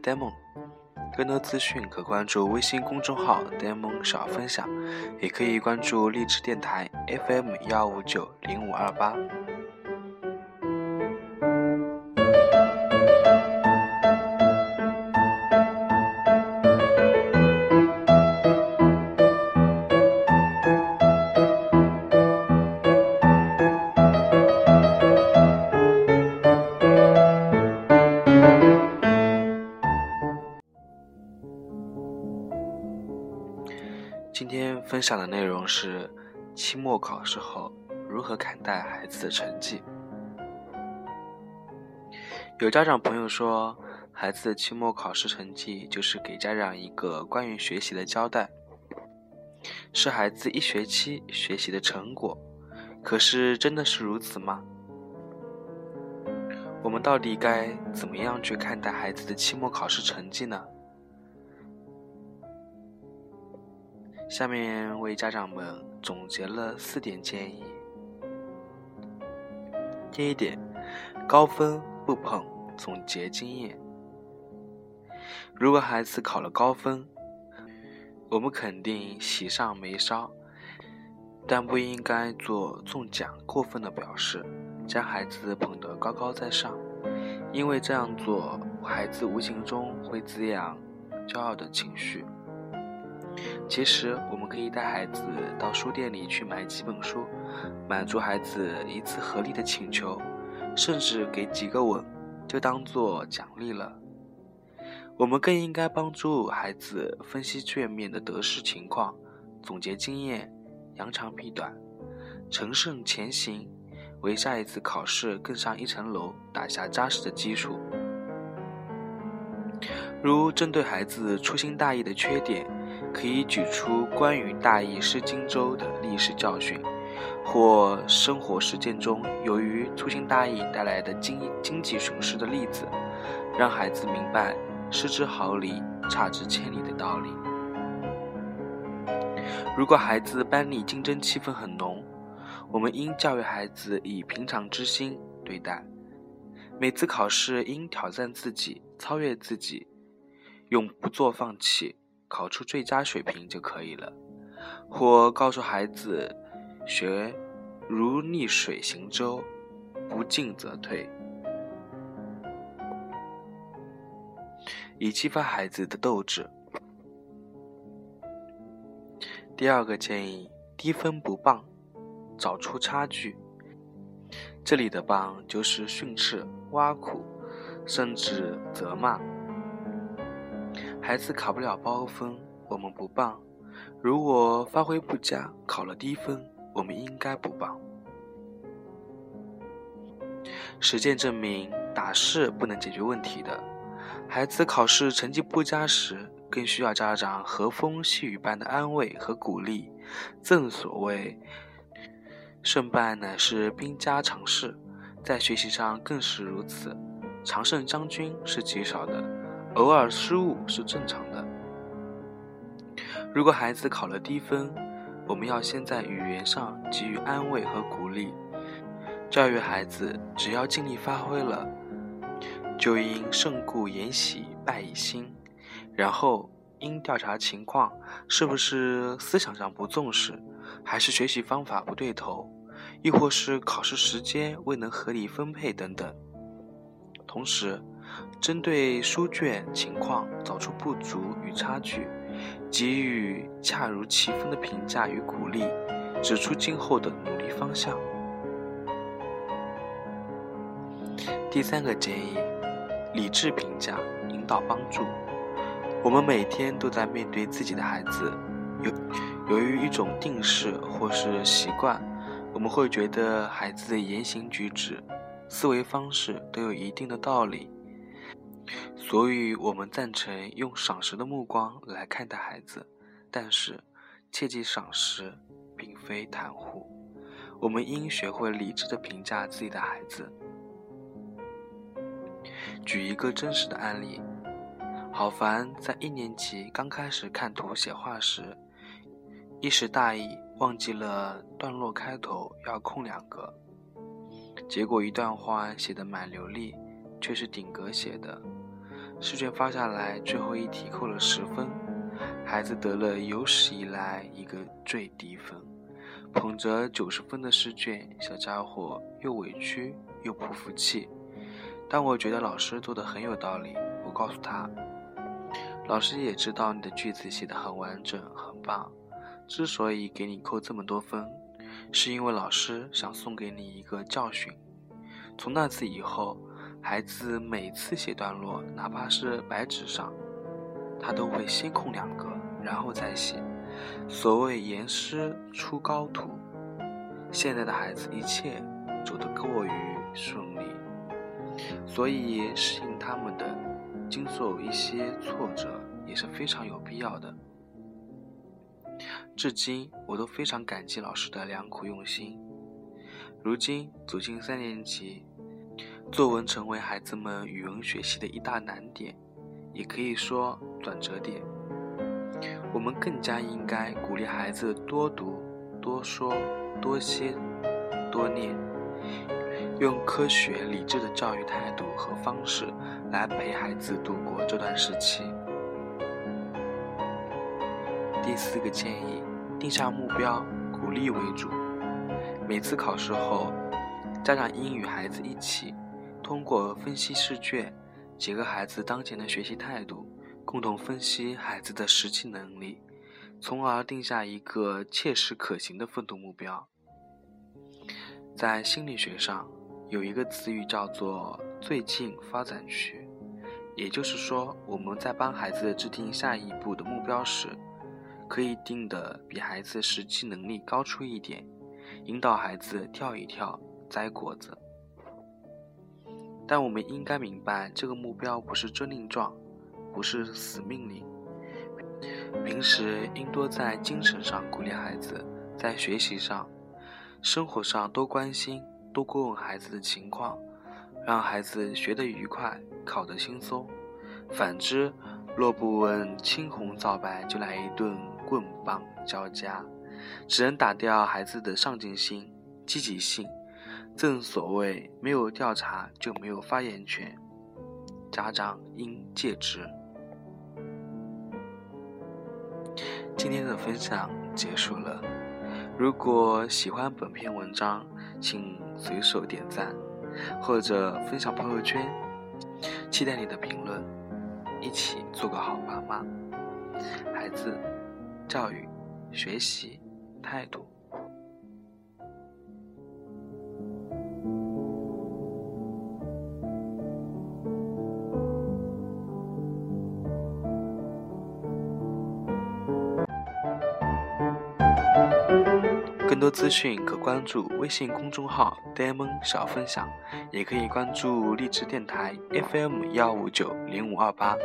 Demon。更多资讯可关注微信公众号 “Demon 小分享”，也可以关注励志电台 FM 幺五九零五二八。分享的内容是期末考试后如何看待孩子的成绩。有家长朋友说，孩子的期末考试成绩就是给家长一个关于学习的交代，是孩子一学期学习的成果。可是真的是如此吗？我们到底该怎么样去看待孩子的期末考试成绩呢？下面为家长们总结了四点建议。第一点，高分不捧，总结经验。如果孩子考了高分，我们肯定喜上眉梢，但不应该做中奖过分的表示，将孩子捧得高高在上，因为这样做，孩子无形中会滋养骄傲的情绪。其实，我们可以带孩子到书店里去买几本书，满足孩子一次合理的请求，甚至给几个吻，就当做奖励了。我们更应该帮助孩子分析卷面的得失情况，总结经验，扬长避短，乘胜前行，为下一次考试更上一层楼打下扎实的基础。如针对孩子粗心大意的缺点。可以举出关于大意失荆州的历史教训，或生活实践中由于粗心大意带来的经经济损失的例子，让孩子明白失之毫厘，差之千里的道理。如果孩子班里竞争气氛很浓，我们应教育孩子以平常之心对待，每次考试应挑战自己，超越自己，永不做放弃。考出最佳水平就可以了，或告诉孩子，学如逆水行舟，不进则退，以激发孩子的斗志。第二个建议，低分不棒，找出差距。这里的棒就是训斥、挖苦，甚至责骂。孩子考不了高分，我们不棒；如果发挥不佳，考了低分，我们应该不棒。实践证明，打是不能解决问题的。孩子考试成绩不佳时，更需要家长和风细雨般的安慰和鼓励。正所谓，胜败乃是兵家常事，在学习上更是如此。常胜将军是极少的。偶尔失误是正常的。如果孩子考了低分，我们要先在语言上给予安慰和鼓励，教育孩子只要尽力发挥了，就应胜故言喜，败以心。然后应调查情况，是不是思想上不重视，还是学习方法不对头，亦或是考试时间未能合理分配等等。同时，针对书卷情况找出不足与差距，给予恰如其分的评价与鼓励，指出今后的努力方向。第三个建议，理智评价，引导帮助。我们每天都在面对自己的孩子，由由于一种定式或是习惯，我们会觉得孩子的言行举止、思维方式都有一定的道理。所以，我们赞成用赏识的目光来看待孩子，但是切记赏识并非袒护。我们应学会理智的评价自己的孩子。举一个真实的案例：郝凡在一年级刚开始看图写画时，一时大意忘记了段落开头要空两格，结果一段话写得蛮流利，却是顶格写的。试卷发下来，最后一题扣了十分，孩子得了有史以来一个最低分。捧着九十分的试卷，小家伙又委屈又不服气。但我觉得老师做的很有道理，我告诉他，老师也知道你的句子写的很完整，很棒。之所以给你扣这么多分，是因为老师想送给你一个教训。从那次以后，孩子每次写段落，哪怕是白纸上，他都会先空两格，然后再写。所谓严师出高徒，现在的孩子一切走得过于顺利，所以适应他们的经受一些挫折也是非常有必要的。至今我都非常感激老师的良苦用心。如今走进三年级，作文成为孩子们语文学习的一大难点，也可以说转折点。我们更加应该鼓励孩子多读、多说、多写、多念，用科学理智的教育态度和方式来陪孩子度过这段时期。第四个建议：定下目标，鼓励为主。每次考试后，家长应与孩子一起，通过分析试卷，结合孩子当前的学习态度。共同分析孩子的实际能力，从而定下一个切实可行的奋斗目标。在心理学上，有一个词语叫做“最近发展区”，也就是说，我们在帮孩子制定下一步的目标时，可以定的比孩子实际能力高出一点，引导孩子跳一跳，摘果子。但我们应该明白，这个目标不是遵令状。不是死命令。平时应多在精神上鼓励孩子，在学习上、生活上多关心、多过问孩子的情况，让孩子学得愉快、考得轻松。反之，若不问青红皂白就来一顿棍棒交加，只能打掉孩子的上进心、积极性。正所谓，没有调查就没有发言权，家长应戒之。今天的分享结束了。如果喜欢本篇文章，请随手点赞或者分享朋友圈。期待你的评论，一起做个好妈妈。孩子，教育、学习态度。更多资讯可关注微信公众号 “Demon 小分享”，也可以关注荔枝电台 FM 幺五九零五二八。